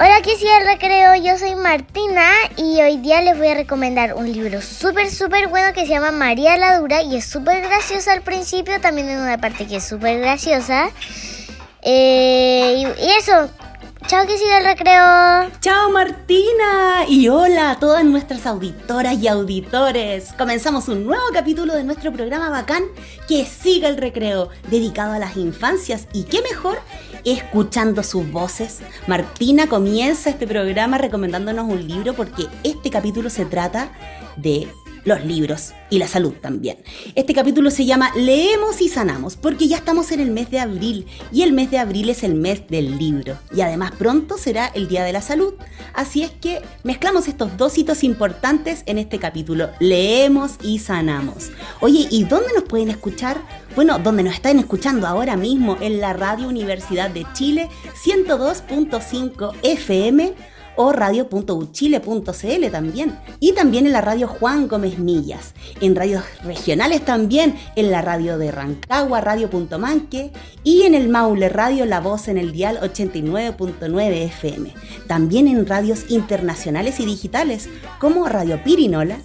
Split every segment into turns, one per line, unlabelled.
Hola, aquí sí el recreo, yo soy Martina y hoy día les voy a recomendar un libro súper, súper bueno que se llama María la Dura y es súper graciosa al principio, también en una parte que es súper graciosa. Eh, y, y eso, chao que siga el recreo.
Chao Martina y hola a todas nuestras auditoras y auditores. Comenzamos un nuevo capítulo de nuestro programa bacán que siga el recreo, dedicado a las infancias y qué mejor escuchando sus voces. Martina comienza este programa recomendándonos un libro porque este capítulo se trata de los libros y la salud también. Este capítulo se llama Leemos y Sanamos porque ya estamos en el mes de abril y el mes de abril es el mes del libro y además pronto será el Día de la Salud. Así es que mezclamos estos dos hitos importantes en este capítulo, Leemos y Sanamos. Oye, ¿y dónde nos pueden escuchar? Bueno, donde nos están escuchando ahora mismo en la Radio Universidad de Chile 102.5 FM o radio.uchile.cl también. Y también en la radio Juan Gómez Millas. En radios regionales también, en la radio de Rancagua, radio.manque. Y en el Maule Radio La Voz en el dial 89.9 FM. También en radios internacionales y digitales como Radio Pirinola,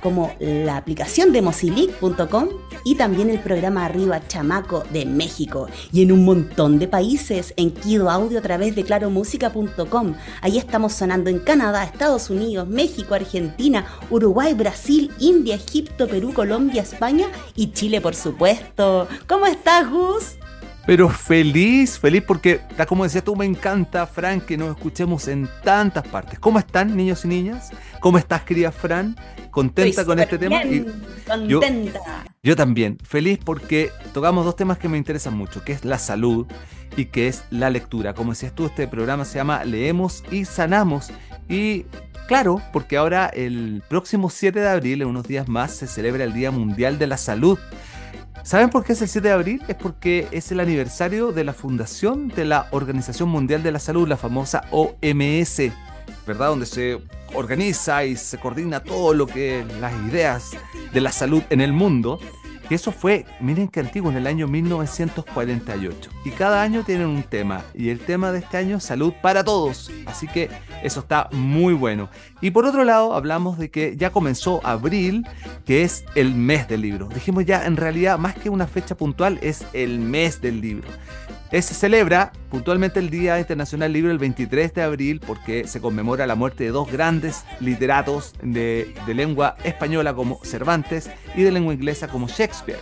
como la aplicación de mosilic.com y también el programa Arriba Chamaco de México y en un montón de países en Kido Audio a través de claromúsica.com. Ahí estamos sonando en Canadá, Estados Unidos, México, Argentina, Uruguay, Brasil, India, Egipto, Perú, Colombia, España y Chile, por supuesto. ¿Cómo estás, Gus?
Pero feliz, feliz porque, como decías tú, me encanta, Fran, que nos escuchemos en tantas partes. ¿Cómo están, niños y niñas? ¿Cómo estás, querida Fran? ¿Contenta
Estoy
con este tema?
bien,
Y yo-
contenta.
Yo también, feliz porque tocamos dos temas que me interesan mucho, que es la salud y que es la lectura. Como decías tú, este programa se llama Leemos y Sanamos. Y claro, porque ahora el próximo 7 de abril, en unos días más, se celebra el Día Mundial de la Salud. ¿Saben por qué es el 7 de abril? Es porque es el aniversario de la fundación de la Organización Mundial de la Salud, la famosa OMS, ¿verdad? Donde se organiza y se coordina todo lo que las ideas de la salud en el mundo. Y eso fue, miren qué antiguo, en el año 1948. Y cada año tienen un tema. Y el tema de este año salud para todos. Así que eso está muy bueno. Y por otro lado, hablamos de que ya comenzó abril, que es el mes del libro. Dijimos ya, en realidad, más que una fecha puntual, es el mes del libro. Eh, Se celebra puntualmente el Día Internacional del Libro el 23 de abril porque se conmemora la muerte de dos grandes literatos de, de lengua española como Cervantes y de lengua inglesa como Shakespeare.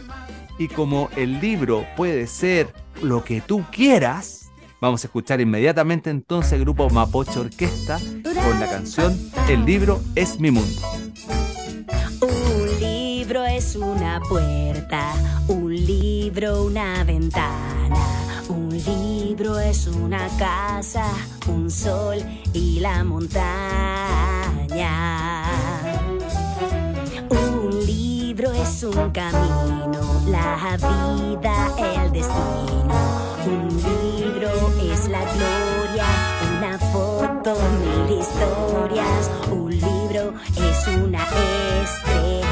Y como el libro puede ser lo que tú quieras, vamos a escuchar inmediatamente entonces el grupo Mapoche Orquesta con la canción El libro es mi mundo.
Un libro es una puerta, un libro una ventana, un libro es una casa, un sol y la montaña. Un libro es un camino, la vida, el destino. Un libro mil historias. Un libro es una estrella.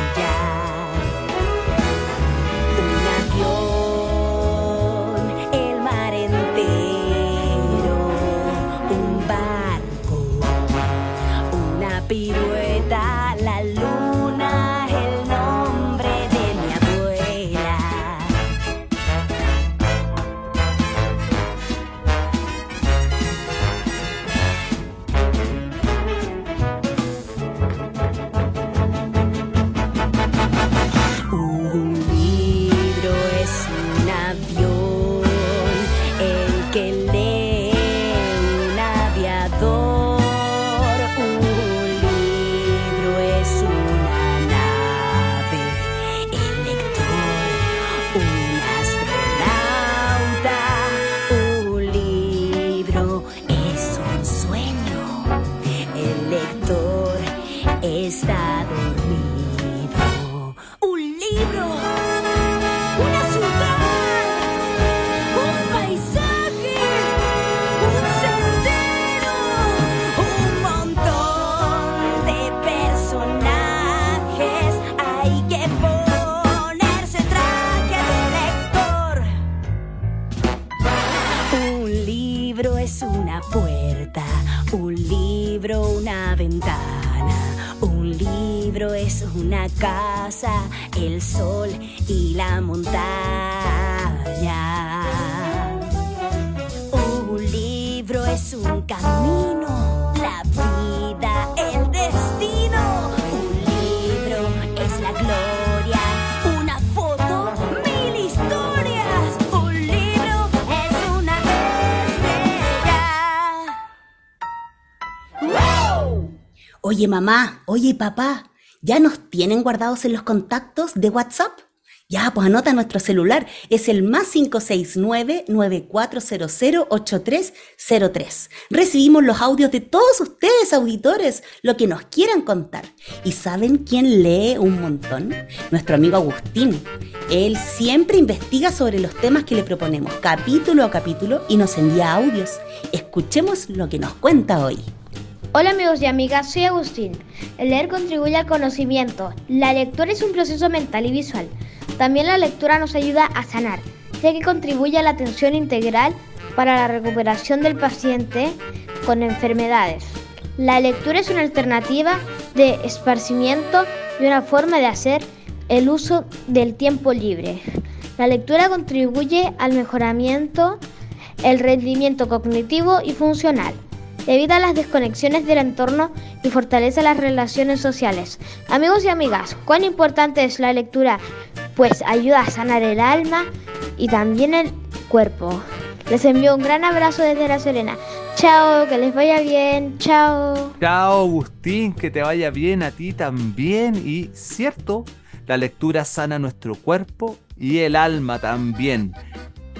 Una casa, el sol y la montaña. Un libro es un camino, la vida, el destino. Un libro es la gloria, una foto, mil historias. Un libro es una estrella. ¡Wow!
Oye mamá, oye papá, ¿ya nos tienen guardados en los contactos de WhatsApp? Ya, pues anota nuestro celular, es el más 569-9400-8303. Recibimos los audios de todos ustedes, auditores, lo que nos quieran contar. ¿Y saben quién lee un montón? Nuestro amigo Agustín. Él siempre investiga sobre los temas que le proponemos, capítulo a capítulo, y nos envía audios. Escuchemos lo que nos cuenta hoy.
Hola amigos y amigas, soy Agustín. El leer contribuye al conocimiento. La lectura es un proceso mental y visual. También la lectura nos ayuda a sanar, ya que contribuye a la atención integral para la recuperación del paciente con enfermedades. La lectura es una alternativa de esparcimiento y una forma de hacer el uso del tiempo libre. La lectura contribuye al mejoramiento, el rendimiento cognitivo y funcional. Evita las desconexiones del entorno y fortalece las relaciones sociales. Amigos y amigas, ¿cuán importante es la lectura? Pues ayuda a sanar el alma y también el cuerpo. Les envío un gran abrazo desde La Serena. Chao, que les vaya bien. Chao.
Chao Agustín, que te vaya bien a ti también. Y cierto, la lectura sana nuestro cuerpo y el alma también.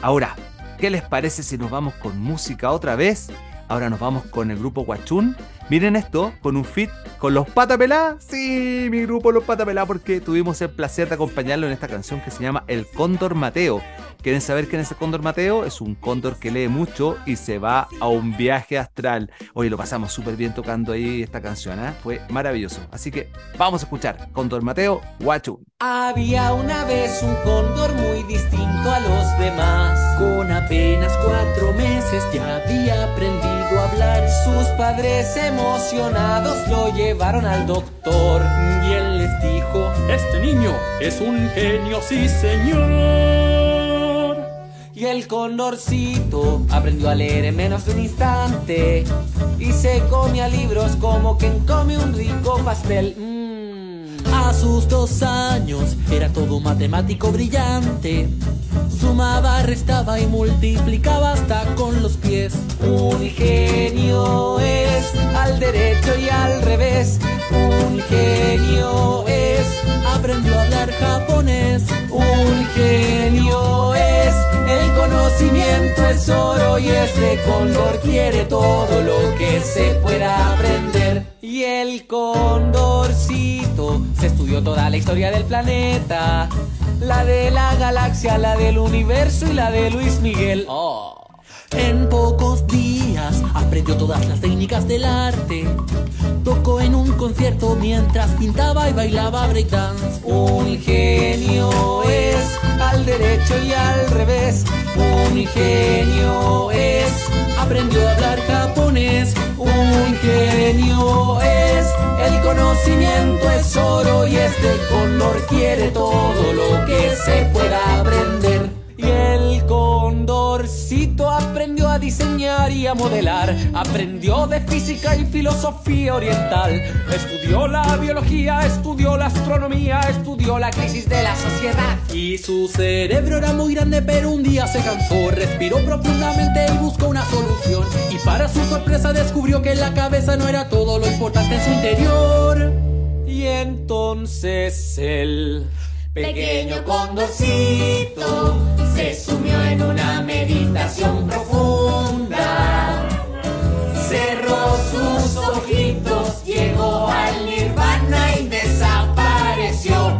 Ahora, ¿qué les parece si nos vamos con música otra vez? Ahora nos vamos con el grupo Guachún. Miren esto, con un fit con los Patapelá. Sí, mi grupo Los Patapelá, porque tuvimos el placer de acompañarlo en esta canción que se llama El Cóndor Mateo. ¿Quieren saber quién es el Cóndor Mateo? Es un cóndor que lee mucho y se va a un viaje astral. Hoy lo pasamos súper bien tocando ahí esta canción, ¿eh? Fue maravilloso. Así que vamos a escuchar Cóndor Mateo, Guachún.
Había una vez un cóndor muy distinto a los demás. Con apenas cuatro meses ya había aprendido a hablar. Sus padres emocionados lo llevaron al doctor. Y él les dijo, este niño es un genio, sí señor. Y el condorcito aprendió a leer en menos de un instante. Y se comía libros como quien come un rico pastel. Mm. A sus dos años era todo matemático brillante. Sumaba, restaba y multiplicaba hasta con los pies. Un genio es al derecho y al revés. Un genio es, aprendió a hablar japonés. Un genio es, el conocimiento es oro y ese cóndor quiere todo lo que se pueda aprender. Y el condorcito se estudió toda la historia del planeta. La de la galaxia, la del universo y la de Luis Miguel. Oh. En pocos días aprendió todas las técnicas del arte. Tocó en un concierto mientras pintaba y bailaba breakdance. Un genio es al derecho y al revés. Un genio es, aprendió a hablar japonés. Un genio es, el conocimiento es oro y este cóndor quiere todo lo que se pueda aprender. Condorcito aprendió a diseñar y a modelar, aprendió de física y filosofía oriental, estudió la biología, estudió la astronomía, estudió la crisis de la sociedad. Y su cerebro era muy grande, pero un día se cansó, respiró profundamente y buscó una solución. Y para su sorpresa descubrió que la cabeza no era todo lo importante en su interior. Y entonces él... Pequeño condorcito se sumió en una meditación profunda. Cerró sus ojitos, llegó al nirvana y desapareció.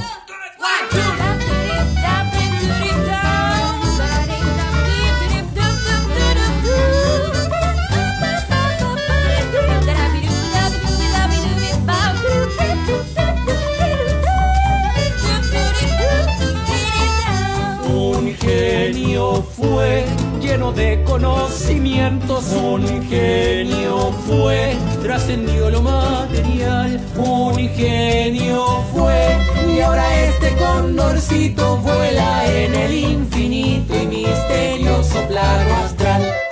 fue lleno de conocimientos, un genio fue, trascendió lo material, un ingenio fue, y ahora este condorcito vuela en el infinito y misterioso plano astral.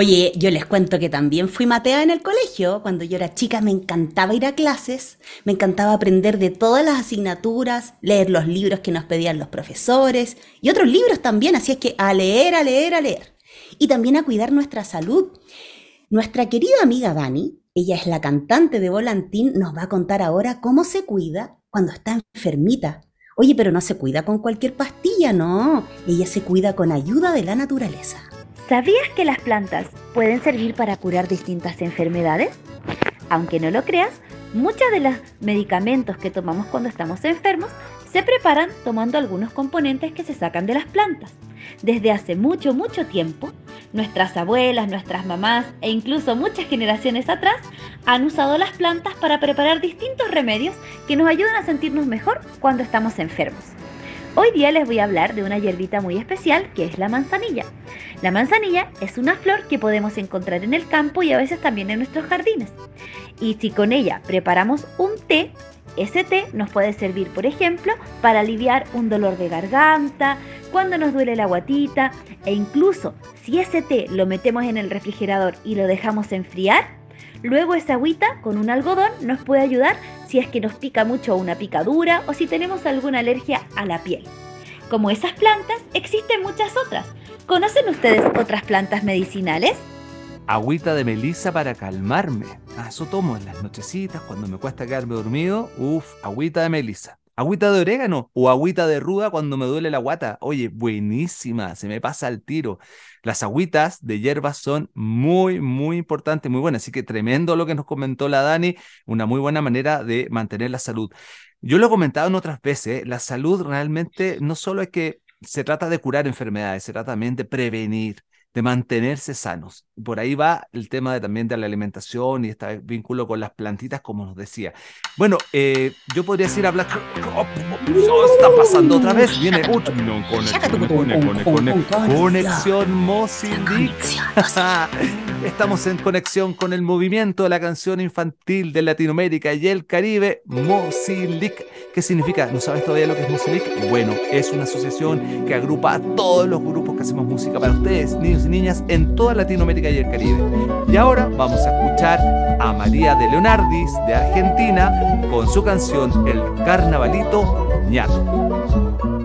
Oye, yo les cuento que también fui matea en el colegio. Cuando yo era chica me encantaba ir a clases, me encantaba aprender de todas las asignaturas, leer los libros que nos pedían los profesores y otros libros también, así es que a leer, a leer, a leer. Y también a cuidar nuestra salud. Nuestra querida amiga Dani, ella es la cantante de Volantín, nos va a contar ahora cómo se cuida cuando está enfermita. Oye, pero no se cuida con cualquier pastilla, no. Ella se cuida con ayuda de la naturaleza.
¿Sabías que las plantas pueden servir para curar distintas enfermedades? Aunque no lo creas, muchos de los medicamentos que tomamos cuando estamos enfermos se preparan tomando algunos componentes que se sacan de las plantas. Desde hace mucho, mucho tiempo, nuestras abuelas, nuestras mamás e incluso muchas generaciones atrás han usado las plantas para preparar distintos remedios que nos ayudan a sentirnos mejor cuando estamos enfermos. Hoy día les voy a hablar de una hierbita muy especial que es la manzanilla. La manzanilla es una flor que podemos encontrar en el campo y a veces también en nuestros jardines. Y si con ella preparamos un té, ese té nos puede servir, por ejemplo, para aliviar un dolor de garganta, cuando nos duele la guatita e incluso si ese té lo metemos en el refrigerador y lo dejamos enfriar, luego esa agüita con un algodón nos puede ayudar si es que nos pica mucho una picadura o si tenemos alguna alergia a la piel. Como esas plantas, existen muchas otras. ¿Conocen ustedes otras plantas medicinales?
Agüita de melisa para calmarme. Ah, eso tomo en las nochecitas cuando me cuesta quedarme dormido. Uf, agüita de melisa. Agüita de orégano o agüita de ruda cuando me duele la guata. Oye, buenísima, se me pasa el tiro. Las agüitas de hierbas son muy, muy importantes, muy buenas. Así que tremendo lo que nos comentó la Dani, una muy buena manera de mantener la salud. Yo lo he comentado en otras veces, la salud realmente no solo es que se trata de curar enfermedades, se trata también de prevenir de mantenerse sanos. Por ahí va el tema de, también de la alimentación y este vínculo con las plantitas, como nos decía. Bueno, eh, yo podría decir. Oh, está pasando otra vez. Viene conexión Mozambique. Estamos en conexión con el movimiento de la canción infantil de Latinoamérica y el Caribe, Mozambique. ¿Qué significa? ¿No sabes todavía lo que es Mozambique? Bueno, es una asociación que agrupa a todos los grupos que hacemos música para ustedes, niños y niñas, en toda Latinoamérica y el Caribe. Y ahora vamos a escuchar a María de Leonardis de Argentina con su canción El Carnavalito ñato.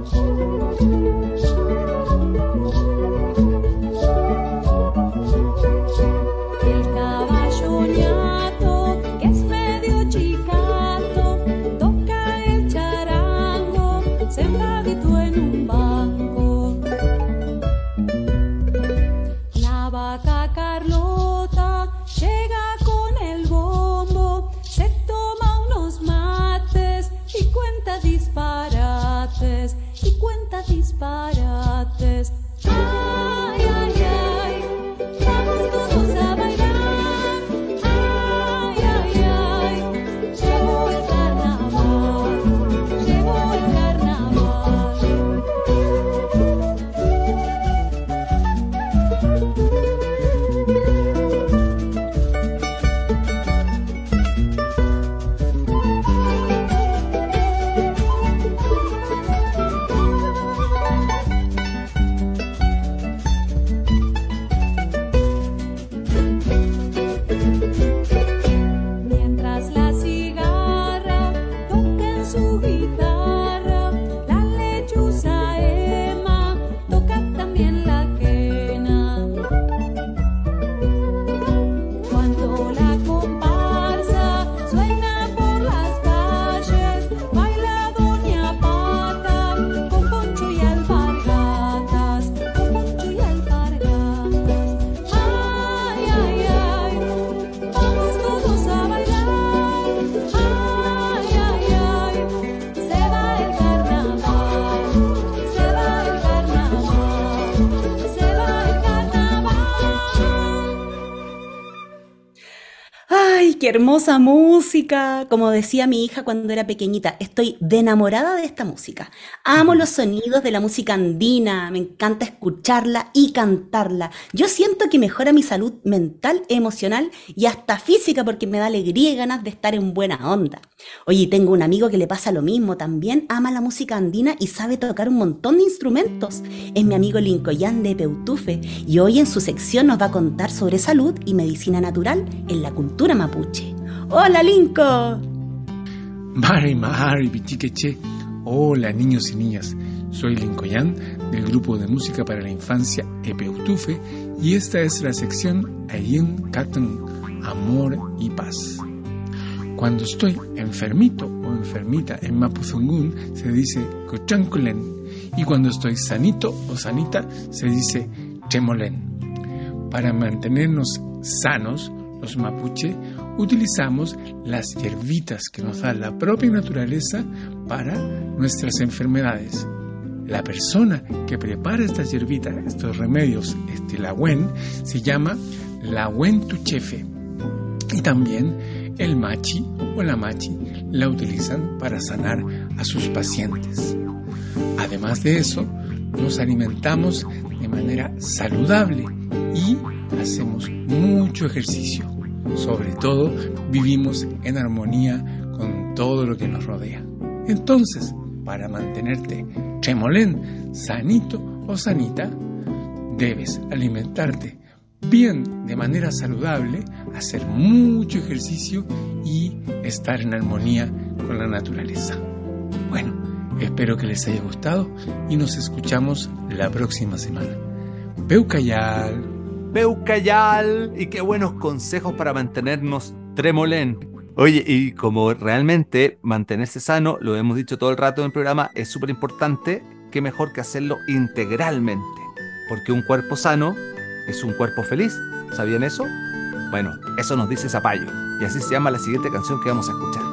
Hermosa música. Como decía mi hija cuando era pequeñita, estoy de enamorada de esta música. Amo los sonidos de la música andina, me encanta escucharla y cantarla. Yo siento que mejora mi salud mental, emocional y hasta física porque me da alegría y ganas de estar en buena onda. Oye, tengo un amigo que le pasa lo mismo, también ama la música andina y sabe tocar un montón de instrumentos. Es mi amigo Lincoyan de Peutufe y hoy en su sección nos va a contar sobre salud y medicina natural en la cultura mapuche. ¡Hola, Linko!
Mari Mahari Bichiqueche. Hola, niños y niñas. Soy Lincoyan del grupo de música para la infancia Epeutufe y esta es la sección Ayen Katan, Amor y Paz. Cuando estoy enfermito o enfermita en Mapuzungún se dice Cochanculen y cuando estoy sanito o sanita se dice Chemolen. Para mantenernos sanos, los mapuche utilizamos las hierbitas que nos da la propia naturaleza para nuestras enfermedades. La persona que prepara estas hierbitas, estos remedios, este lagüen, se llama lagüen tuchefe. Y también el machi o la machi la utilizan para sanar a sus pacientes. Además de eso, nos alimentamos de manera saludable y hacemos mucho ejercicio. Sobre todo, vivimos en armonía con todo lo que nos rodea. Entonces, para mantenerte tremolén, sanito o sanita, debes alimentarte bien de manera saludable, hacer mucho ejercicio y estar en armonía con la naturaleza. Bueno, espero que les haya gustado y nos escuchamos la próxima semana. Peucayal.
Peucayal. Y qué buenos consejos para mantenernos tremolén. Oye, y como realmente mantenerse sano, lo hemos dicho todo el rato en el programa, es súper importante, qué mejor que hacerlo integralmente. Porque un cuerpo sano es un cuerpo feliz. ¿Sabían eso? Bueno, eso nos dice Zapallo. Y así se llama la siguiente canción que vamos a escuchar.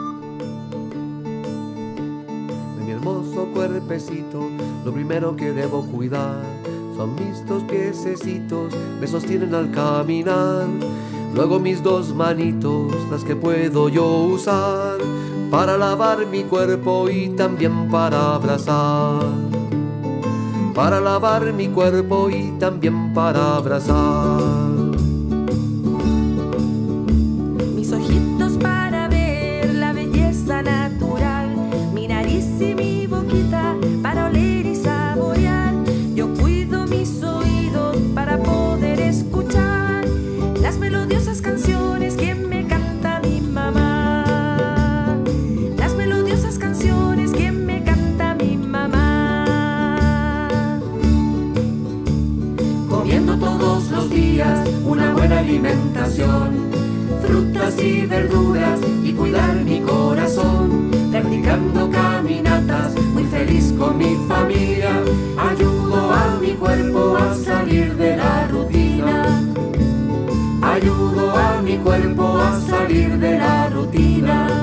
De mi hermoso cuerpecito, lo primero que debo cuidar son mis dos piececitos, me sostienen al caminar. Luego mis dos manitos, las que puedo yo usar para lavar mi cuerpo y también para abrazar. Para lavar mi cuerpo y también para abrazar. Alimentación, frutas y verduras y cuidar mi corazón, practicando caminatas, muy feliz con mi familia, ayudo a mi cuerpo a salir de la rutina, ayudo a mi cuerpo a salir de la rutina.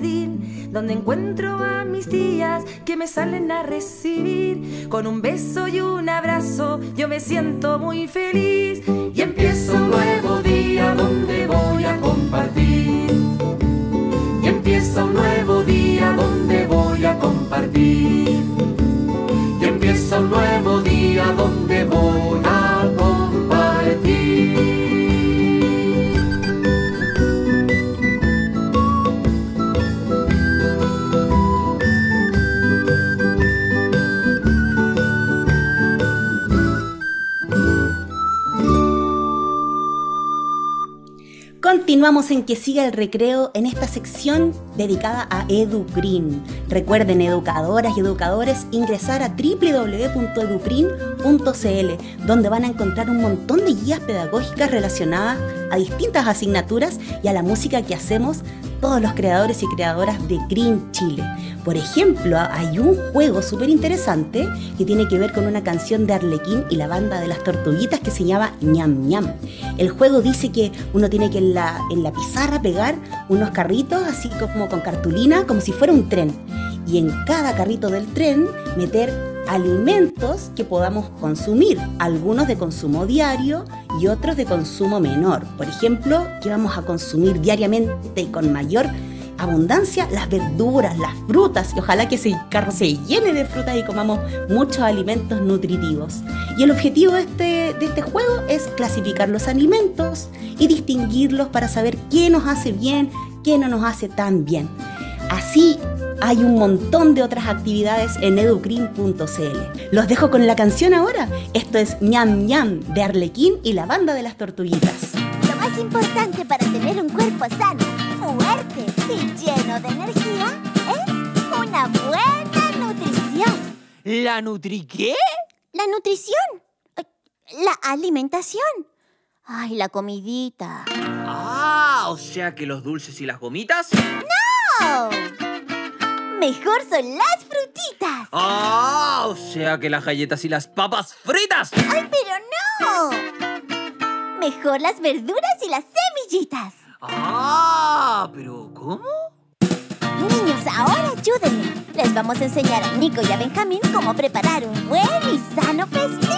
Donde encuentro a mis tías que me salen a recibir. Con un beso y un abrazo yo me siento muy feliz
y empiezo un nuevo día donde voy a compartir. Y empieza un nuevo día donde voy a compartir. Y empieza un nuevo día donde
Continuamos en que siga el recreo en esta sección dedicada a EduGreen. Recuerden, educadoras y educadores, ingresar a www.edugreen.cl, donde van a encontrar un montón de guías pedagógicas relacionadas a distintas asignaturas y a la música que hacemos todos los creadores y creadoras de Green Chile. Por ejemplo, hay un juego súper interesante que tiene que ver con una canción de Arlequín y la banda de las tortuguitas que se llama ñam ñam. El juego dice que uno tiene que en la, en la pizarra pegar unos carritos así como con cartulina, como si fuera un tren. Y en cada carrito del tren meter alimentos que podamos consumir, algunos de consumo diario y otros de consumo menor. Por ejemplo, que vamos a consumir diariamente y con mayor abundancia las verduras, las frutas y ojalá que ese carro se llene de frutas y comamos muchos alimentos nutritivos. Y el objetivo de este, de este juego es clasificar los alimentos y distinguirlos para saber qué nos hace bien, qué no nos hace tan bien. Así hay un montón de otras actividades en educrin.cl. Los dejo con la canción ahora. Esto es ñam ñam de Arlequín y la banda de las tortuguitas.
Lo más importante para tener un cuerpo sano, fuerte y lleno de energía es una buena nutrición.
¿La Nutri qué?
La nutrición. La alimentación. Ay, la comidita.
Ah, o sea que los dulces y las gomitas.
¡No! Mejor son las frutitas.
Ah, o sea que las galletas y las papas fritas.
¡Ay, pero no! Mejor las verduras y las semillitas.
Ah, pero ¿cómo?
Niños, ahora ayúdenme. Les vamos a enseñar a Nico y a Benjamín cómo preparar un buen y sano festín.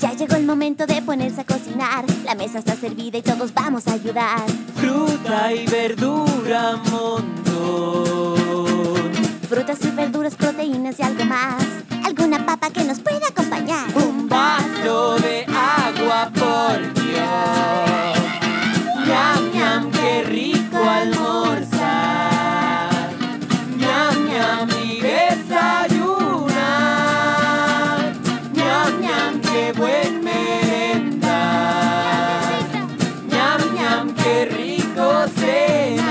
Ya llegó el momento de ponerse a cocinar. La mesa está servida y todos vamos a ayudar.
Fruta y verdura, montón.
Frutas y verduras, proteínas y algo más. Alguna papa que nos pueda acompañar.
Un vaso de agua, por Dios. Ñam, ñam, qué rico almorzar. Ñam, ñam, y desayunar. Ñam, ñam, qué buen merendar. Ñam, ñam, qué rico cenar.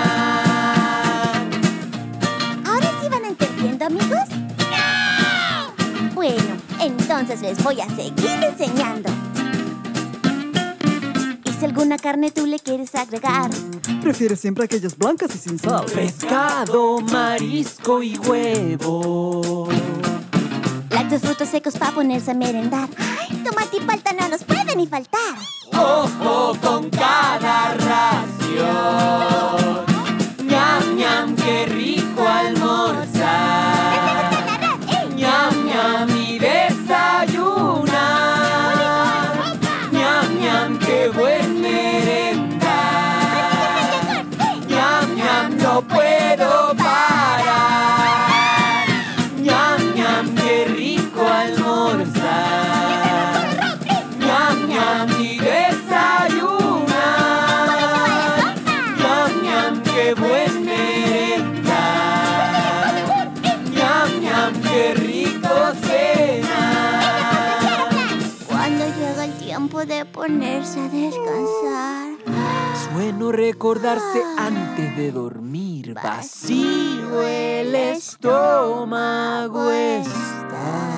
¿Ahora sí van entendiendo, amigos? Bueno, entonces les voy a seguir enseñando. Si alguna carne tú le quieres agregar,
Prefiere siempre aquellas blancas y sin sal.
Pescado, marisco y huevo.
lácteos, frutos secos para ponerse a merendar. ¡Ay, tomate y palta no nos pueden ni faltar!
Ojo con cada ración. Recordarse antes de dormir. Vacío el estómago está.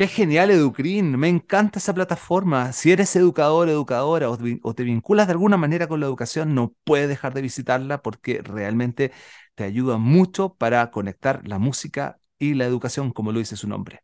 Qué
genial Educrin, me encanta esa plataforma. Si eres educador, educadora o, te vinculas de alguna manera con la educación, no puedes dejar de visitarla porque realmente te ayuda mucho para conectar la música y la educación, como lo dice su nombre.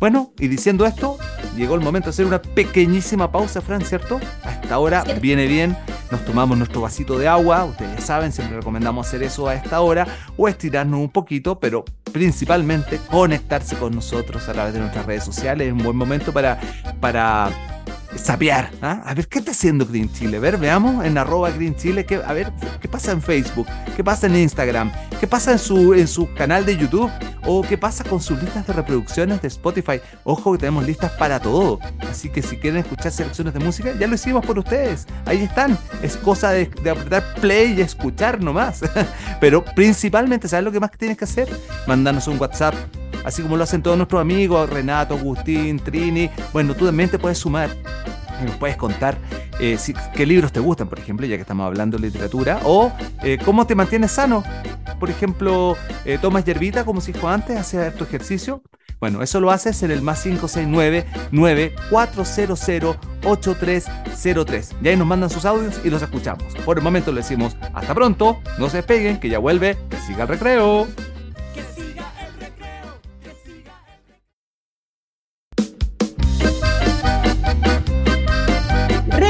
Bueno, y diciendo esto, llegó el momento de hacer una pequeñísima pausa, Fran, ¿cierto? A esta hora viene bien, nos tomamos nuestro vasito de agua, ustedes ya saben, siempre recomendamos hacer eso a esta hora o estirarnos un poquito, pero principalmente conectarse con nosotros a través de nuestras redes sociales. Es un buen momento para, para sapear. ¿ah? A ver, ¿qué está haciendo Green Chile? A ver, veamos en arroba Green Chile. ¿qué, a ver, ¿qué pasa en Facebook? ¿Qué pasa en Instagram? ¿Qué pasa en su, en su canal de YouTube? ¿O qué pasa con sus listas de reproducciones de Spotify? Ojo que tenemos listas para todo. Así que si quieren escuchar selecciones de música, ya lo hicimos por ustedes. Ahí están. Es cosa de, de apretar play y escuchar nomás. Pero principalmente, ¿sabes lo que más tienes que hacer? Mandarnos un WhatsApp así como lo hacen todos nuestros amigos, Renato, Agustín, Trini. Bueno, tú también te puedes sumar. Y Nos puedes contar eh, si- qué libros te gustan, por ejemplo, ya que estamos hablando de literatura, o eh, cómo te mantienes sano. Por ejemplo, eh, tomas hierbita, como se dijo antes, haces tu ejercicio. Bueno, eso lo haces en el más 569-9400-8303. Y ahí nos mandan sus audios y los escuchamos. Por el momento le decimos hasta pronto, no se despeguen, que ya vuelve, que siga el recreo.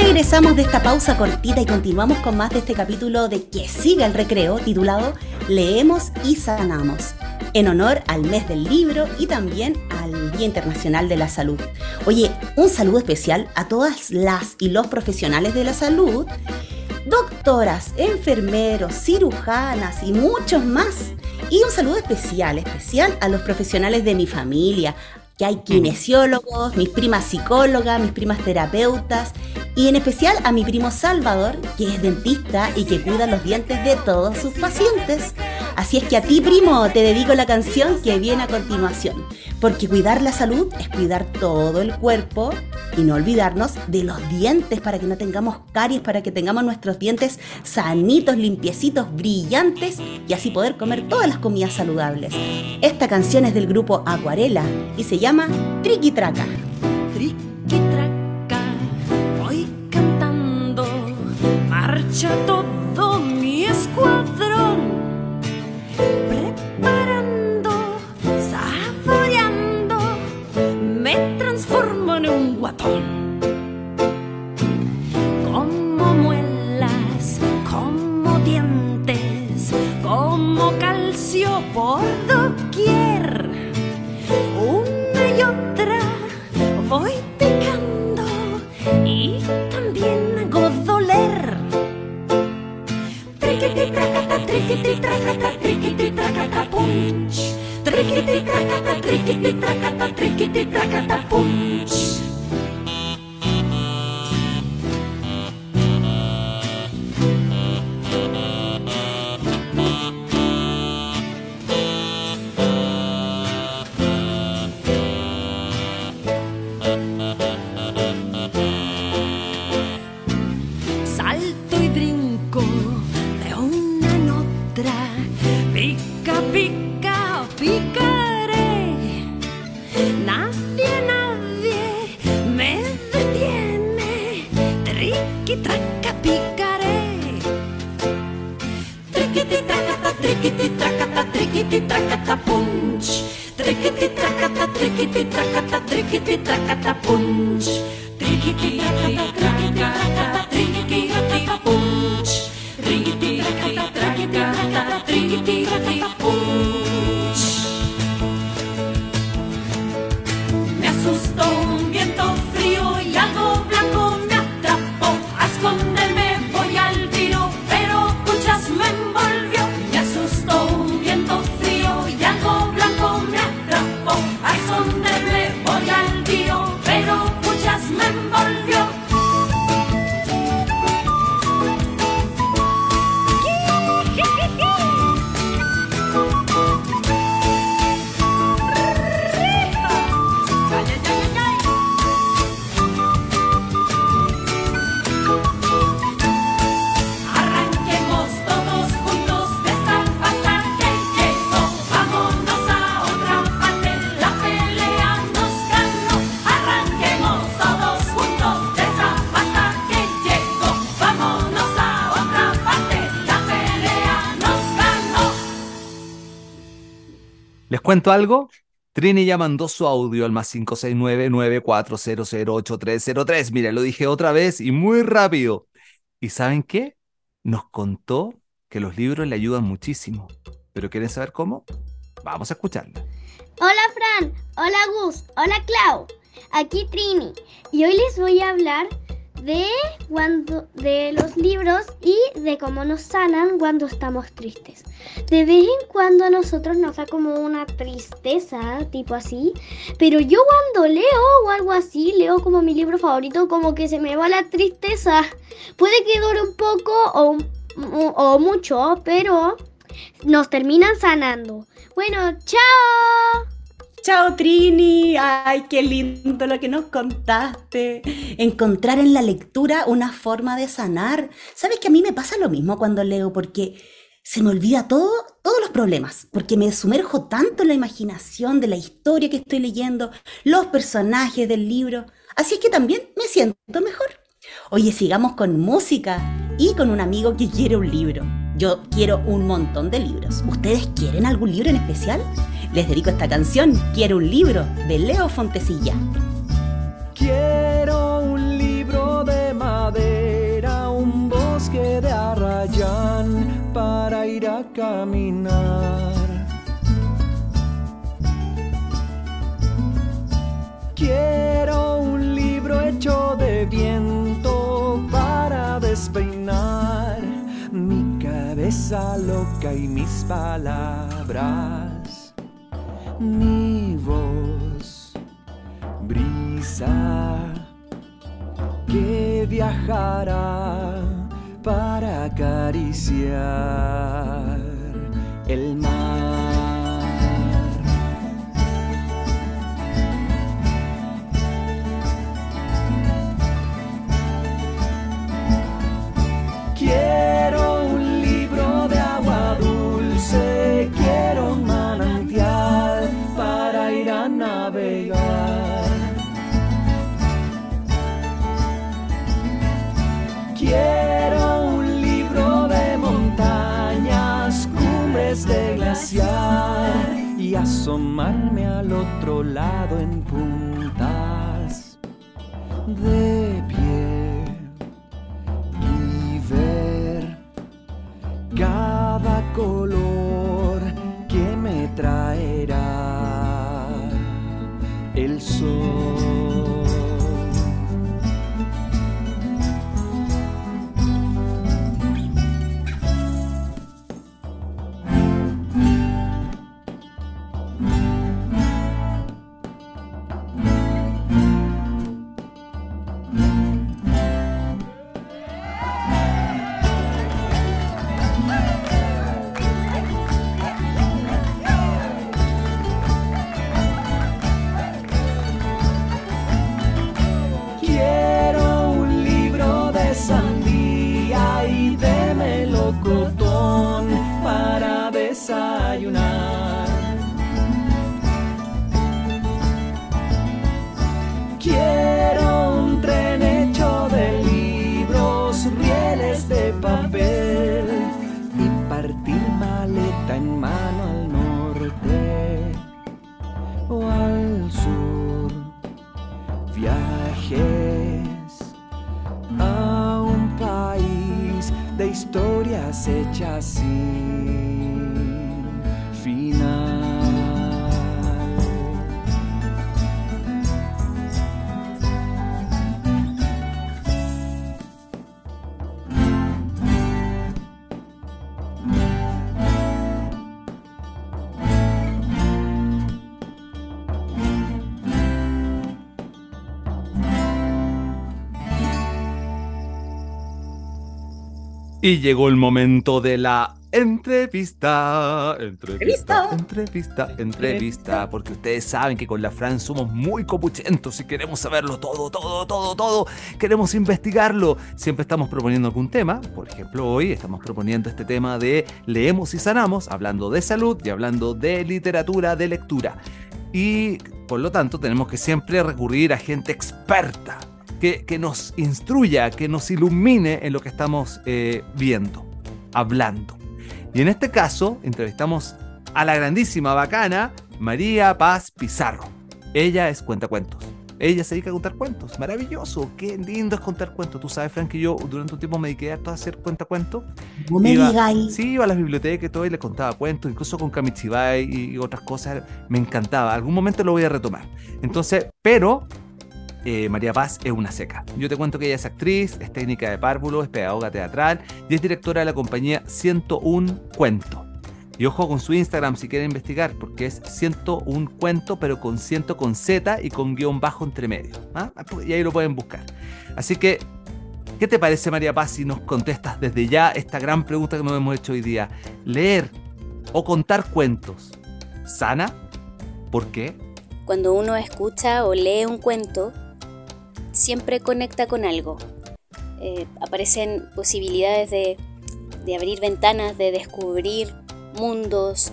Regresamos de esta pausa cortita y continuamos con más de este capítulo de Que siga el recreo titulado Leemos y sanamos, en honor al mes del libro y también al Día Internacional de la Salud. Oye, un saludo especial a todas las y los profesionales de la salud, doctoras, enfermeros, cirujanas y muchos más. Y un saludo especial, especial a los profesionales de mi familia, que hay kinesiólogos, mis primas psicólogas, mis primas terapeutas y en especial a mi primo Salvador, que es dentista y que cuida los dientes de todos sus pacientes. Así es que a ti, primo, te dedico la canción que viene a continuación, porque cuidar la salud es cuidar todo el cuerpo y no olvidarnos de los dientes para que no tengamos caries, para que tengamos nuestros dientes sanitos, limpiecitos, brillantes y así poder comer todas las comidas saludables. Esta canción es del grupo Acuarela y se llama Triqui Traca.
Triqui-traca, voy cantando, marcha todo mi escuadrón, Como muelas, como dientes, como calcio por doquier. Una y otra voy picando y también hago doler. Triquiti tracata, triquiti tracata, triquiti tracata, punch. Triquiti tracata, triquiti tracata, triquiti tracata, punch. Triquiti, tracata, triquiti, tracata, triquiti, tracata, punch. Triquiti, tracata, triquiti, tracata, triquiti, tracata, punch. Triquiti, tracata, tracata, triquiti,
cuento algo? Trini ya mandó su audio al más 569-94008303. Mira, lo dije otra vez y muy rápido. ¿Y saben qué? Nos contó que los libros le ayudan muchísimo. ¿Pero quieren saber cómo? Vamos a escucharla.
Hola Fran, hola Gus, hola Clau, aquí Trini y hoy les voy a hablar de cuando de los libros y de cómo nos sanan cuando estamos tristes. De vez en cuando a nosotros nos da como una tristeza, tipo así, pero yo cuando leo o algo así, leo como mi libro favorito, como que se me va la tristeza. Puede que dure un poco o, o- mucho, pero nos terminan sanando. Bueno, chao.
Chao Trini, ay, qué lindo lo que nos contaste. Encontrar en la lectura una forma de sanar. Sabes que a mí me pasa lo mismo cuando leo porque se me olvida todo, todos los problemas, porque me sumerjo tanto en la imaginación de la historia que estoy leyendo, los personajes del libro. Así es que también me siento mejor. Oye, sigamos con música y con un amigo que quiere un libro. Yo quiero un montón de libros. ¿Ustedes quieren algún libro en especial? Les dedico esta canción, Quiero un libro, de Leo Fontecilla.
Quiero un libro de madera, un bosque de arrayán para ir a caminar. Quiero un libro hecho de viento para despeinar mi cabeza loca y mis palabras, mi voz brisa que viajará para acariciar el mar. Quiero asomarme al otro lado en puntas de Y
llegó el momento de la entrevista. Entrevista,
Entrevista.
entrevista, entrevista. Porque ustedes saben que con la Fran somos muy copuchentos y queremos saberlo todo, todo, todo, todo. Queremos investigarlo. Siempre estamos proponiendo algún tema. Por ejemplo, hoy estamos proponiendo este tema de leemos y sanamos, hablando de salud y hablando de literatura, de lectura. Y por lo tanto tenemos que siempre recurrir a gente experta que, que nos instruya, que nos ilumine en lo que estamos eh, viendo, hablando. Y en este caso entrevistamos a la grandísima bacana María Paz Pizarro. Ella es cuentacuentos. Ella se dedica a contar cuentos. Maravilloso. Qué lindo es contar cuentos. Tú sabes, Frank, que yo durante un tiempo me dediqué a hacer cuentacuentos.
No me
Iba-
digáis.
Sí, iba a las bibliotecas y todo y le contaba cuentos, incluso con Kamichibai y, y otras cosas. Me encantaba. Algún momento lo voy a retomar. Entonces, pero eh, María Paz es una seca. Yo te cuento que ella es actriz, es técnica de párvulo, es pedagoga teatral y es directora de la compañía 101 Cuento. Y ojo con su Instagram si quieren investigar, porque es 101 Cuento, pero con ciento con Z y con guion bajo entre medio. ¿ah? Y ahí lo pueden buscar. Así que, ¿qué te parece, María Paz, si nos contestas desde ya esta gran pregunta que nos hemos hecho hoy día? ¿Leer o contar cuentos sana? ¿Por qué?
Cuando uno escucha o lee un cuento, siempre conecta con algo. Eh, aparecen posibilidades de, de abrir ventanas, de descubrir mundos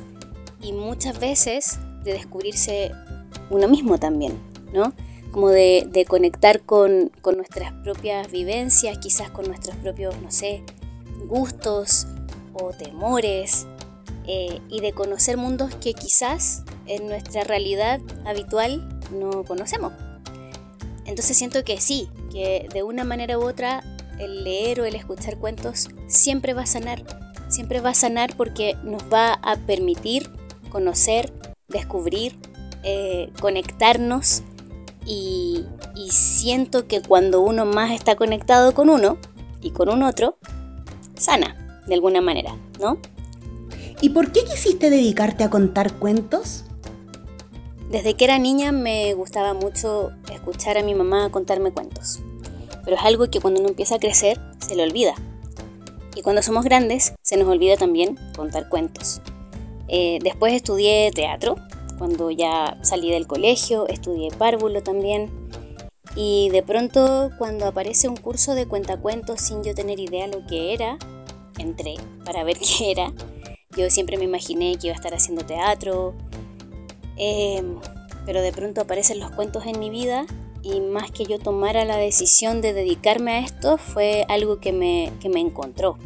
y muchas veces de descubrirse uno mismo también, ¿no? Como de, de conectar con, con nuestras propias vivencias, quizás con nuestros propios, no sé, gustos o temores, eh, y de conocer mundos que quizás en nuestra realidad habitual no conocemos. Entonces siento que sí, que de una manera u otra el leer o el escuchar cuentos siempre va a sanar, siempre va a sanar porque nos va a permitir conocer, descubrir, eh, conectarnos y, y siento que cuando uno más está conectado con uno y con un otro, sana de alguna manera, ¿no?
¿Y por qué quisiste dedicarte a contar cuentos?
Desde que era niña me gustaba mucho escuchar a mi mamá contarme cuentos, pero es algo que cuando uno empieza a crecer se le olvida. Y cuando somos grandes se nos olvida también contar cuentos. Eh, después estudié teatro, cuando ya salí del colegio, estudié párvulo también. Y de pronto cuando aparece un curso de cuentacuentos sin yo tener idea lo que era, entré para ver qué era. Yo siempre me imaginé que iba a estar haciendo teatro, eh, pero de pronto aparecen los cuentos en mi vida y más que yo tomara la decisión de dedicarme a esto fue algo que me, que me encontró,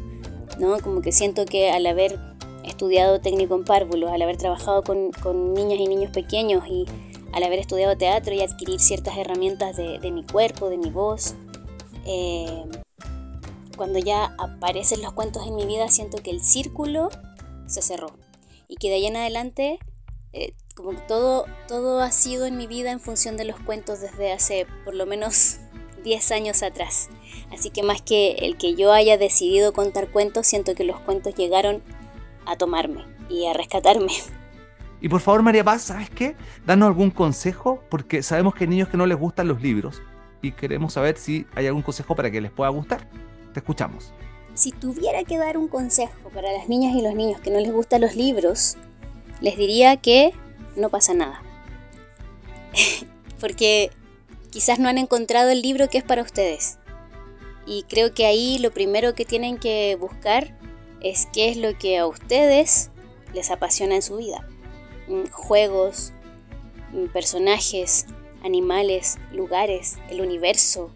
¿no? Como que siento que al haber estudiado técnico en párvulos, al haber trabajado con, con niñas y niños pequeños y al haber estudiado teatro y adquirir ciertas herramientas de, de mi cuerpo, de mi voz, eh, cuando ya aparecen los cuentos en mi vida siento que el círculo se cerró y que de ahí en adelante eh, como que todo, todo ha sido en mi vida en función de los cuentos desde hace por lo menos 10 años atrás. Así que más que el que yo haya decidido contar cuentos, siento que los cuentos llegaron a tomarme y a rescatarme.
Y por favor, María Paz, ¿sabes qué? Danos algún consejo, porque sabemos que hay niños que no les gustan los libros y queremos saber si hay algún consejo para que les pueda gustar. Te escuchamos.
Si tuviera que dar un consejo para las niñas y los niños que no les gustan los libros, les diría que no pasa nada. Porque quizás no han encontrado el libro que es para ustedes. Y creo que ahí lo primero que tienen que buscar es qué es lo que a ustedes les apasiona en su vida. Mm, Juegos, mm, personajes, animales, lugares, el universo,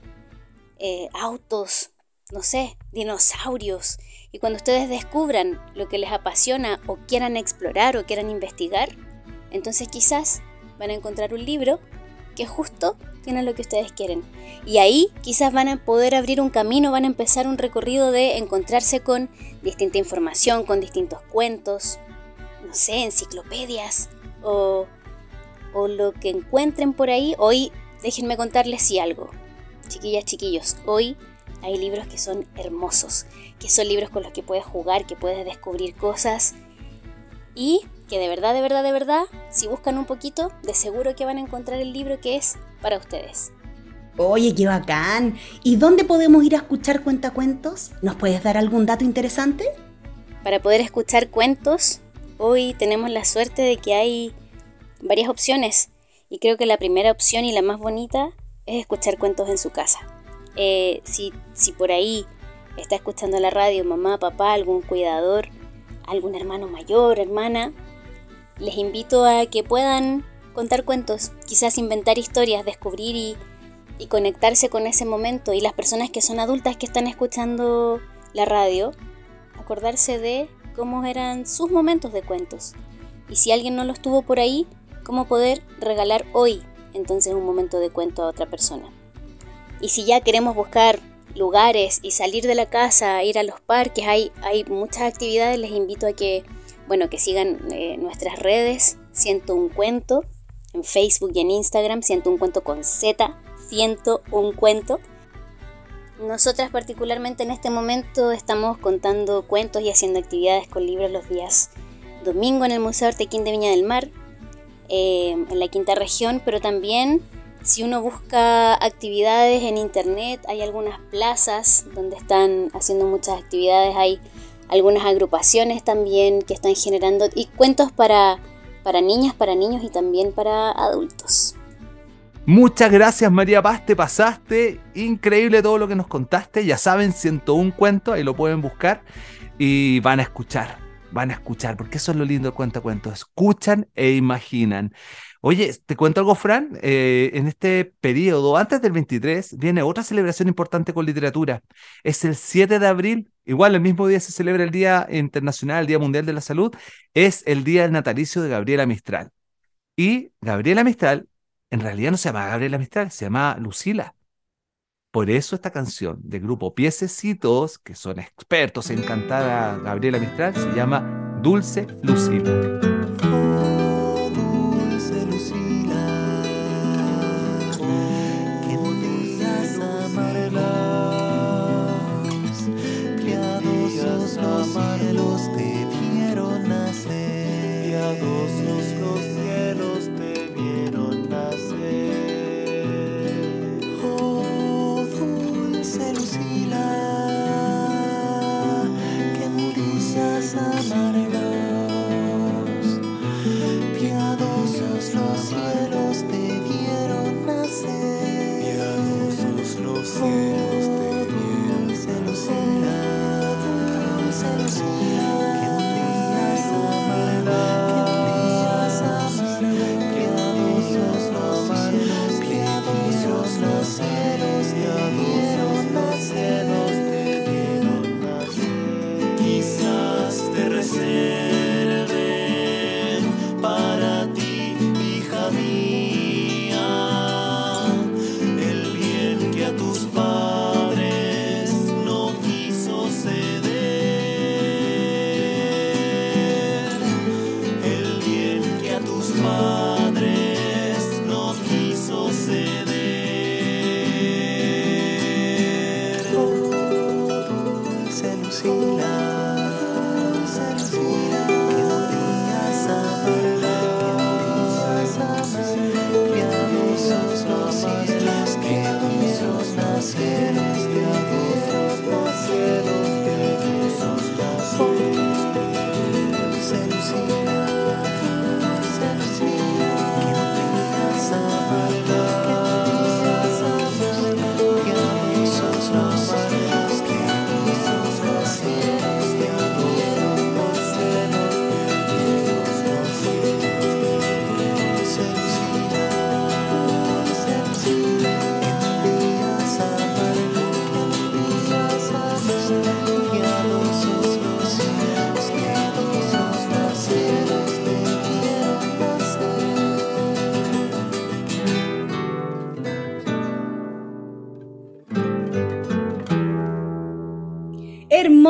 eh, autos, no sé, dinosaurios. Y cuando ustedes descubran lo que les apasiona o quieran explorar o quieran investigar, entonces quizás van a encontrar un libro que justo tiene lo que ustedes quieren. Y ahí quizás van a poder abrir un camino, van a empezar un recorrido de encontrarse con distinta información, con distintos cuentos, no sé, enciclopedias o, o lo que encuentren por ahí. Hoy déjenme contarles si algo. Chiquillas, chiquillos, hoy hay libros que son hermosos, que son libros con los que puedes jugar, que puedes descubrir cosas y que de verdad, de verdad, de verdad, si buscan un poquito, de seguro que van a encontrar el libro que es para ustedes.
Oye, qué bacán. ¿Y dónde podemos ir a escuchar cuentacuentos? ¿Nos puedes dar algún dato interesante?
Para poder escuchar cuentos, hoy tenemos la suerte de que hay varias opciones y creo que la primera opción y la más bonita es escuchar cuentos en su casa. Eh, si, si por ahí está escuchando la radio mamá, papá, algún cuidador, algún hermano mayor, hermana, les invito a que puedan contar cuentos, quizás inventar historias, descubrir y, conectarse con ese momento. Y las personas que son adultas que están escuchando la radio, acordarse de cómo eran sus momentos de cuentos. Y si alguien no los tuvo por ahí, cómo poder regalar hoy entonces es un momento de cuento a otra persona. Y si ya queremos buscar lugares y salir de la casa, ir a los parques, hay, hay muchas actividades, les invito a que, bueno, que sigan eh, nuestras redes, Siento un cuento, en Facebook y en Instagram, Siento un cuento con Z, Siento un cuento. Nosotras particularmente en este momento estamos contando cuentos y haciendo actividades con libros los días domingo en el Museo Artequín de Viña del Mar, eh, en la quinta región, pero también si uno busca actividades en internet, hay algunas plazas donde están haciendo muchas actividades, hay algunas agrupaciones también que están generando y cuentos para, para niñas, para niños y también para adultos.
Muchas gracias María Paz, te pasaste. Increíble todo lo que nos contaste. Ya saben, 101 cuentos, ahí lo pueden buscar y van a escuchar. Van a escuchar, porque eso es lo lindo del cuento cuentos. Escuchan e imaginan. Oye, te cuento algo, Fran. Eh, en este periodo, antes del 23, viene otra celebración importante con literatura. Es el 7 de abril. Igual, el mismo día se celebra el Día Internacional, el Día Mundial de la Salud. Es el día del natalicio de Gabriela Mistral. Y Gabriela Mistral en realidad no se llama Gabriela Mistral, se llama Lucila. Por eso esta canción del grupo Piececitos, que son expertos en cantar a Gabriela Mistral, se llama Dulce Lucila.
Lucila,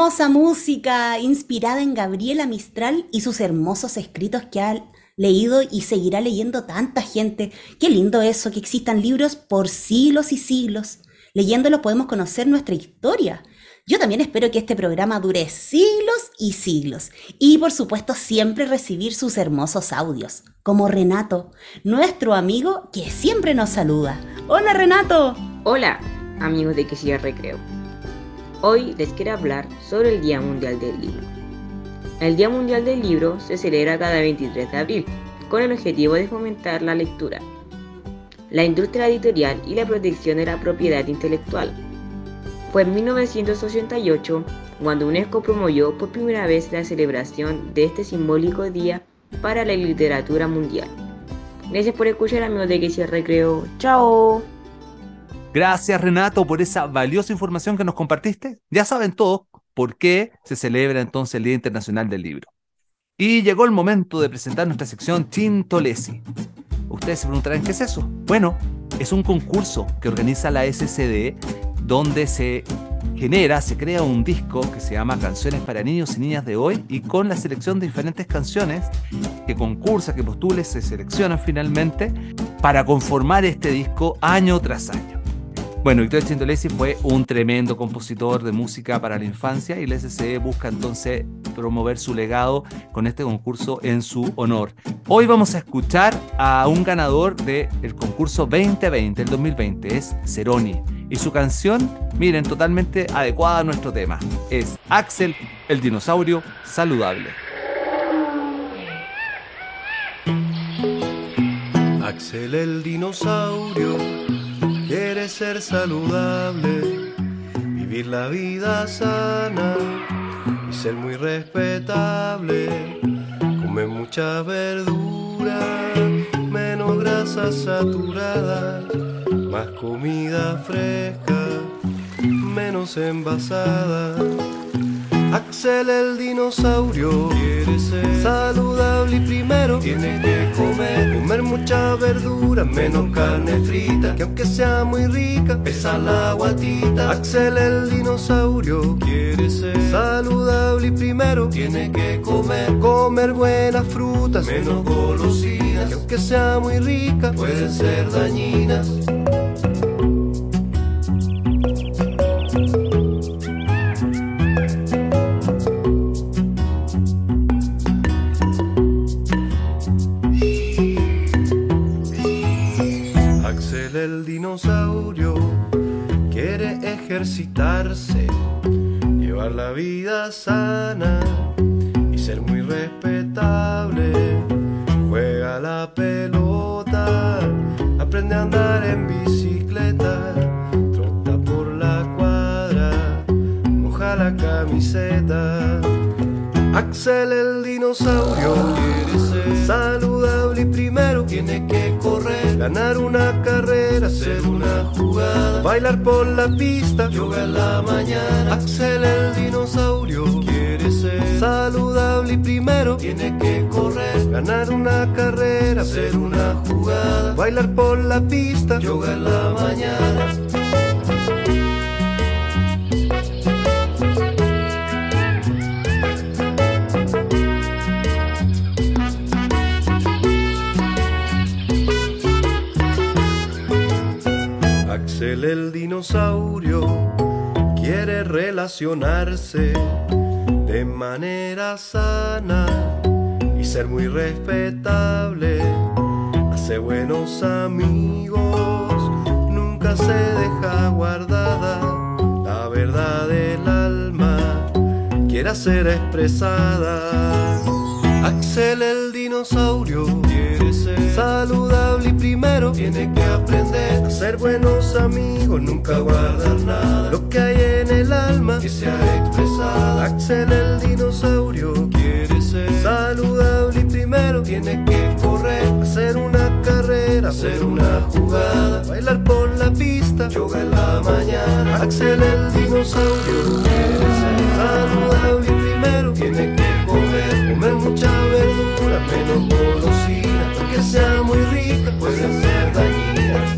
Hermosa música inspirada en Gabriela Mistral y sus hermosos escritos que ha leído y seguirá leyendo tanta gente. Qué lindo eso, que existan libros por siglos y siglos. Leyéndolos podemos conocer nuestra historia. Yo también espero que este programa dure siglos y siglos. Y por supuesto siempre recibir sus hermosos audios, como Renato, nuestro amigo que siempre nos saluda. Hola Renato.
Hola, amigos de Que Siga Recreo. Hoy les quiero hablar sobre el Día Mundial del Libro. El Día Mundial del Libro se celebra cada 23 de abril, con el objetivo de fomentar la lectura, la industria editorial y la protección de la propiedad intelectual. Fue en 1988 cuando UNESCO promovió por primera vez la celebración de este simbólico día para la literatura mundial. Gracias por escuchar amigos de Que Recreo. ¡Chao!
Gracias Renato por esa valiosa información que nos compartiste. Ya saben todos por qué se celebra entonces el Día Internacional del Libro. Y llegó el momento de presentar nuestra sección Chintolesi. Ustedes se preguntarán, ¿qué es eso? Bueno, es un concurso que organiza la SCD donde se genera, se crea un disco que se llama Canciones para Niños y Niñas de Hoy y con la selección de diferentes canciones que concursa, que postule, se seleccionan finalmente para conformar este disco año tras año. Bueno, Victorio Chintolesi fue un tremendo compositor de música para la infancia y la SCD busca entonces promover su legado con este concurso en su honor. Hoy vamos a escuchar a un ganador del concurso 2020, el 2020, es Ceroni. Y su canción, miren, totalmente adecuada a nuestro tema. Es Axel, el dinosaurio saludable.
Axel el dinosaurio quiere ser saludable, vivir la vida sana y ser muy respetable. Come mucha verdura, menos grasas saturadas, más comida fresca, menos envasada. Axel el dinosaurio. Quiere ser saludable y primero tiene que comer, comer mucha verdura, menos carne frita, que aunque sea muy rica, pesa la guatita. Axel el dinosaurio. Quiere ser saludable y primero tiene que comer, comer buenas frutas, menos golosinas, que aunque sea muy rica, pueden ser dañinas. Dinosaurio quiere ejercitarse, llevar la vida sana y ser muy respetable. Juega la pelota, aprende a andar en bicicleta, trota por la cuadra, moja la camiseta. Axel el dinosaurio quiere ser saludable y primero tiene que correr, ganar una carrera, hacer una jugada, bailar por la pista, yoga en la mañana. Axel el dinosaurio quiere ser saludable y primero tiene que correr, ganar una carrera, hacer una jugada, bailar por la pista, yoga en la mañana. El dinosaurio quiere relacionarse de manera sana y ser muy respetable. Hace buenos amigos, nunca se deja guardada la verdad del alma, quiere ser expresada. Axel el dinosaurio quiere ser saludable y primero tiene que aprender a ser buenos amigos, nunca guardar nada. Lo que hay en el alma que sea expresada. Axel el dinosaurio quiere ser saludable y primero tiene que correr, hacer una carrera, hacer una jugada, bailar por la pista, yoga en la mañana. Axel el dinosaurio quiere ser saludable y primero tiene que comer, mucha verdura, menos golosina, aunque sea muy rica, pueden ser dañinas.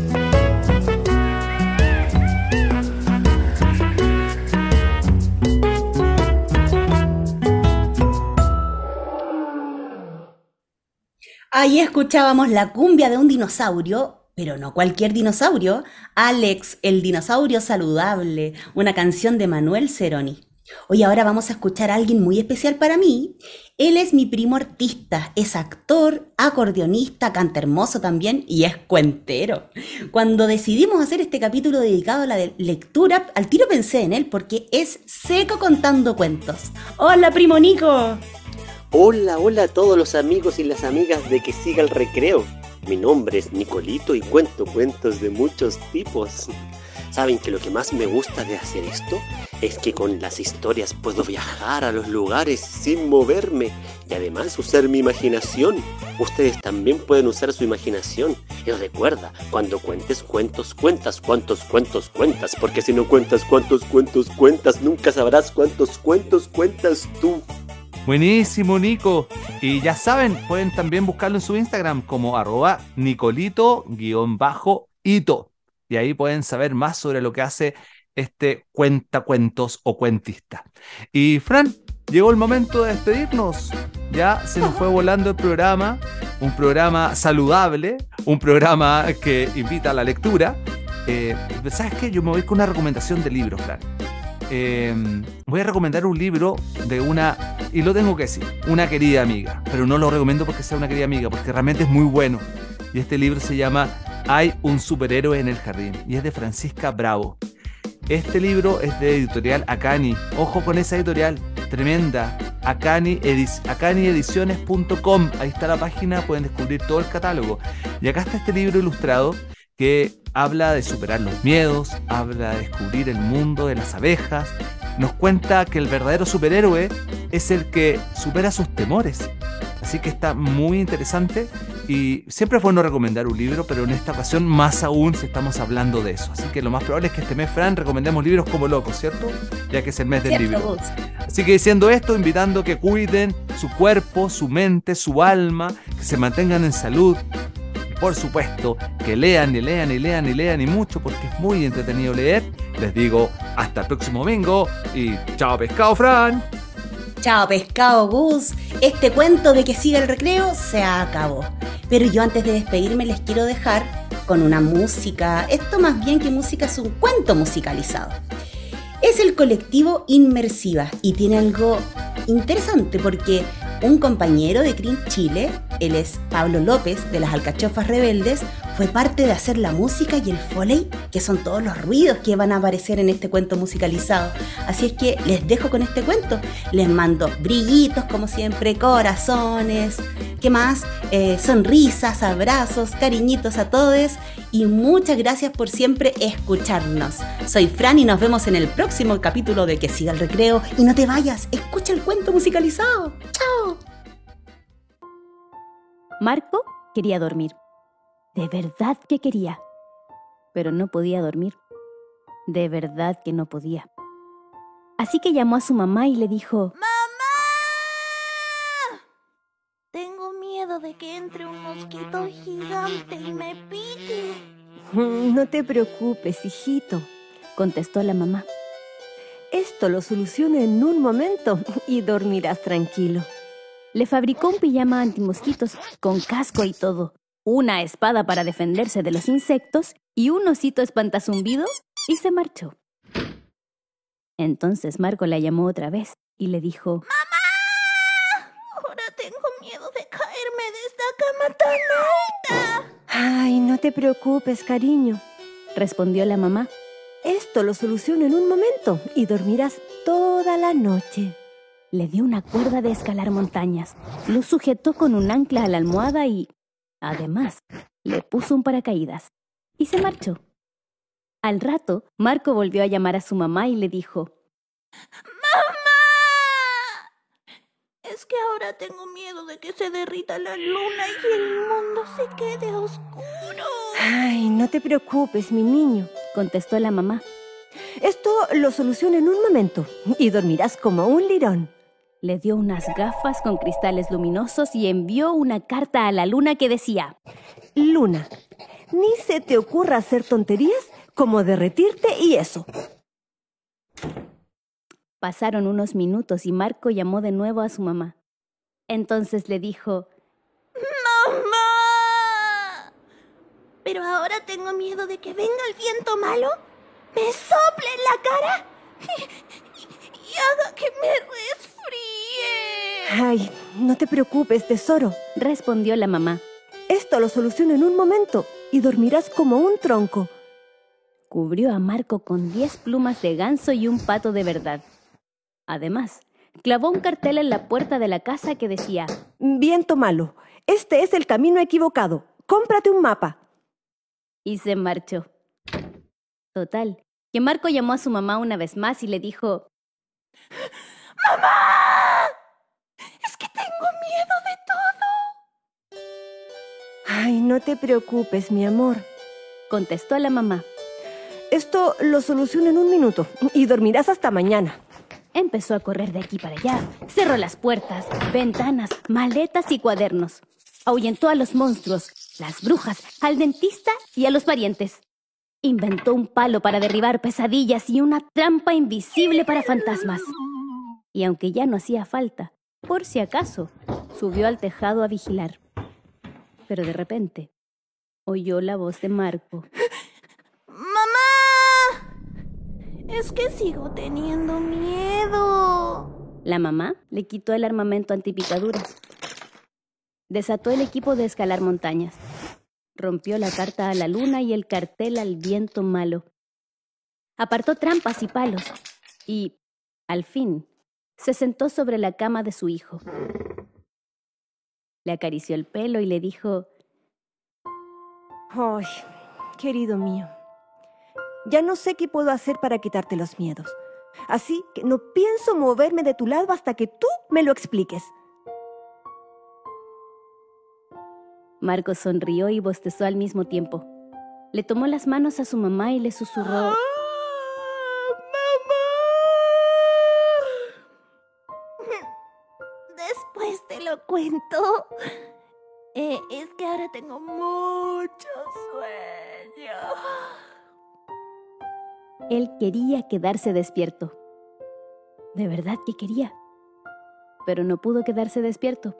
Ahí escuchábamos la cumbia de un dinosaurio, pero no cualquier dinosaurio, Alex, el dinosaurio saludable, una canción de Manuel Ceroni. Hoy ahora vamos a escuchar a alguien muy especial para mí. Él es mi primo artista, es actor, acordeonista, canta hermoso también y es cuentero. Cuando decidimos hacer este capítulo dedicado a la lectura, al tiro pensé en él porque es seco contando cuentos. Hola, primo Nico.
Hola, hola a todos los amigos y las amigas de Que Siga el Recreo. Mi nombre es Nicolito y cuento cuentos de muchos tipos. ¿Saben que lo que más me gusta de hacer esto es que con las historias puedo viajar a los lugares sin moverme y además usar mi imaginación? Ustedes también pueden usar su imaginación. Y recuerda, cuando cuentes cuentos, cuentas cuántos cuentos cuentas, porque si no cuentas cuántos cuentos cuentas, nunca sabrás cuántos cuentos cuentas tú.
Buenísimo, Nico. Y ya saben, pueden también buscarlo en su Instagram como arroba nicolito-ito. Y ahí pueden saber más sobre lo que hace este cuentacuentos o cuentista. Y Fran, llegó el momento de despedirnos. Ya se nos fue volando el programa, un programa saludable, un programa que invita a la lectura. Eh, ¿Sabes qué? Yo me voy con una recomendación de libro, Fran. Eh, voy a recomendar un libro de una, y lo tengo que decir, una querida amiga, pero no lo recomiendo porque sea una querida amiga, porque realmente es muy bueno. Y este libro se llama Hay un superhéroe en el jardín, y es de Francisca Bravo. Este libro es de editorial Acani. Ojo con esa editorial, tremenda. Acani, edic- acaniediciones.com. Ahí está la página, pueden descubrir todo el catálogo. Y acá está este libro ilustrado que habla de superar los miedos, habla de descubrir el mundo de las abejas. Nos cuenta que el verdadero superhéroe es el que supera sus temores. Así que está muy interesante y siempre es bueno recomendar un libro, pero en esta ocasión más aún si estamos hablando de eso. Así que lo más probable es que este mes, Fran, recomendemos libros como locos, ¿cierto? Ya que es el mes del
Cierto,
libro. Así que diciendo esto, invitando que cuiden su cuerpo, su mente, su alma, que se mantengan en salud. Por supuesto, que lean y lean y lean y lean y mucho porque es muy entretenido leer. Les digo hasta el próximo domingo y chao pescado, Fran.
Chao pescado Gus, este cuento de que siga el recreo se acabó. Pero yo antes de despedirme les quiero dejar con una música, esto más bien que música es un cuento musicalizado. Es el colectivo Inmersiva y tiene algo interesante porque un compañero de Crin Chile, él es Pablo López de las Alcachofas Rebeldes, fue parte de hacer la música y el foley, que son todos los ruidos que van a aparecer en este cuento musicalizado. Así es que les dejo con este cuento. Les mando brillitos, como siempre, corazones, ¿qué más? Eh, sonrisas, abrazos, cariñitos a todos y muchas gracias por siempre escucharnos. Soy Fran y nos vemos en el próximo capítulo de Que siga el recreo. Y no te vayas, escucha el cuento musicalizado. ¡Chao!
Marco quería dormir. De verdad que quería. Pero no podía dormir. De verdad que no podía. Así que llamó a su mamá y le dijo,
Tengo miedo de que entre un mosquito gigante y me pique.
No te preocupes, hijito,
contestó la mamá.
Esto lo soluciono en un momento y dormirás tranquilo.
Le fabricó un pijama antimosquitos con casco y todo, una espada para defenderse de los insectos y un osito espantazumbido y se marchó. Entonces Marco la llamó otra vez y le dijo,
Ahora tengo miedo de caerme de esta cama tan alta.
Ay, no te preocupes, cariño,
respondió la mamá.
Esto lo soluciono en un momento y dormirás toda la noche.
Le dio una cuerda de escalar montañas, lo sujetó con un ancla a la almohada y, además, le puso un paracaídas y se marchó. Al rato, Marco volvió a llamar a su mamá y le dijo,
Es que ahora tengo miedo de que se derrita la luna y el mundo se quede oscuro.
Ay, no te preocupes, mi niño,
contestó la mamá.
Esto lo soluciono en un momento y dormirás como un lirón.
Le dio unas gafas con cristales luminosos y envió una carta a la luna que decía,
Luna, ni se te ocurra hacer tonterías como derretirte y eso.
Pasaron unos minutos y Marco llamó de nuevo a su mamá. Entonces le dijo,
¡Mamá! Pero ahora tengo miedo de que venga el viento malo, me sople en la cara y, y haga que me resfríe.
Ay, no te preocupes, tesoro,
respondió la mamá.
Esto lo soluciono en un momento y dormirás como un tronco.
Cubrió a Marco con diez plumas de ganso y un pato de verdad. Además, clavó un cartel en la puerta de la casa que decía,
Viento malo, este es el camino equivocado, cómprate un mapa.
Y se marchó. Total, que Marco llamó a su mamá una vez más y le dijo,
¡Mamá! Miedo de todo.
Ay, no te preocupes, mi amor,
contestó la mamá.
Esto lo soluciono en un minuto y dormirás hasta mañana.
Empezó a correr de aquí para allá, cerró las puertas, ventanas, maletas y cuadernos. Ahuyentó a los monstruos, las brujas, al dentista y a los parientes. Inventó un palo para derribar pesadillas y una trampa invisible para fantasmas. Y aunque ya no hacía falta, por si acaso, subió al tejado a vigilar. Pero de repente, oyó la voz de Marco.
¡Mamá! Es que sigo teniendo miedo.
La mamá le quitó el armamento antipicaduras. Desató el equipo de escalar montañas. Rompió la carta a la luna y el cartel al viento malo. Apartó trampas y palos. Y, al fin, se sentó sobre la cama de su hijo. Le acarició el pelo y le dijo,
Ay, querido mío, ya no sé qué puedo hacer para quitarte los miedos. Así que no pienso moverme de tu lado hasta que tú me lo expliques.
Marco sonrió y bostezó al mismo tiempo. Le tomó las manos a su mamá y le susurró,
cuento. Eh, es que ahora tengo mucho sueño.
Él quería quedarse despierto. De verdad que quería. Pero no pudo quedarse despierto.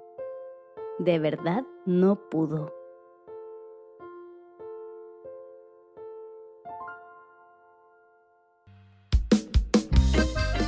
De verdad no pudo.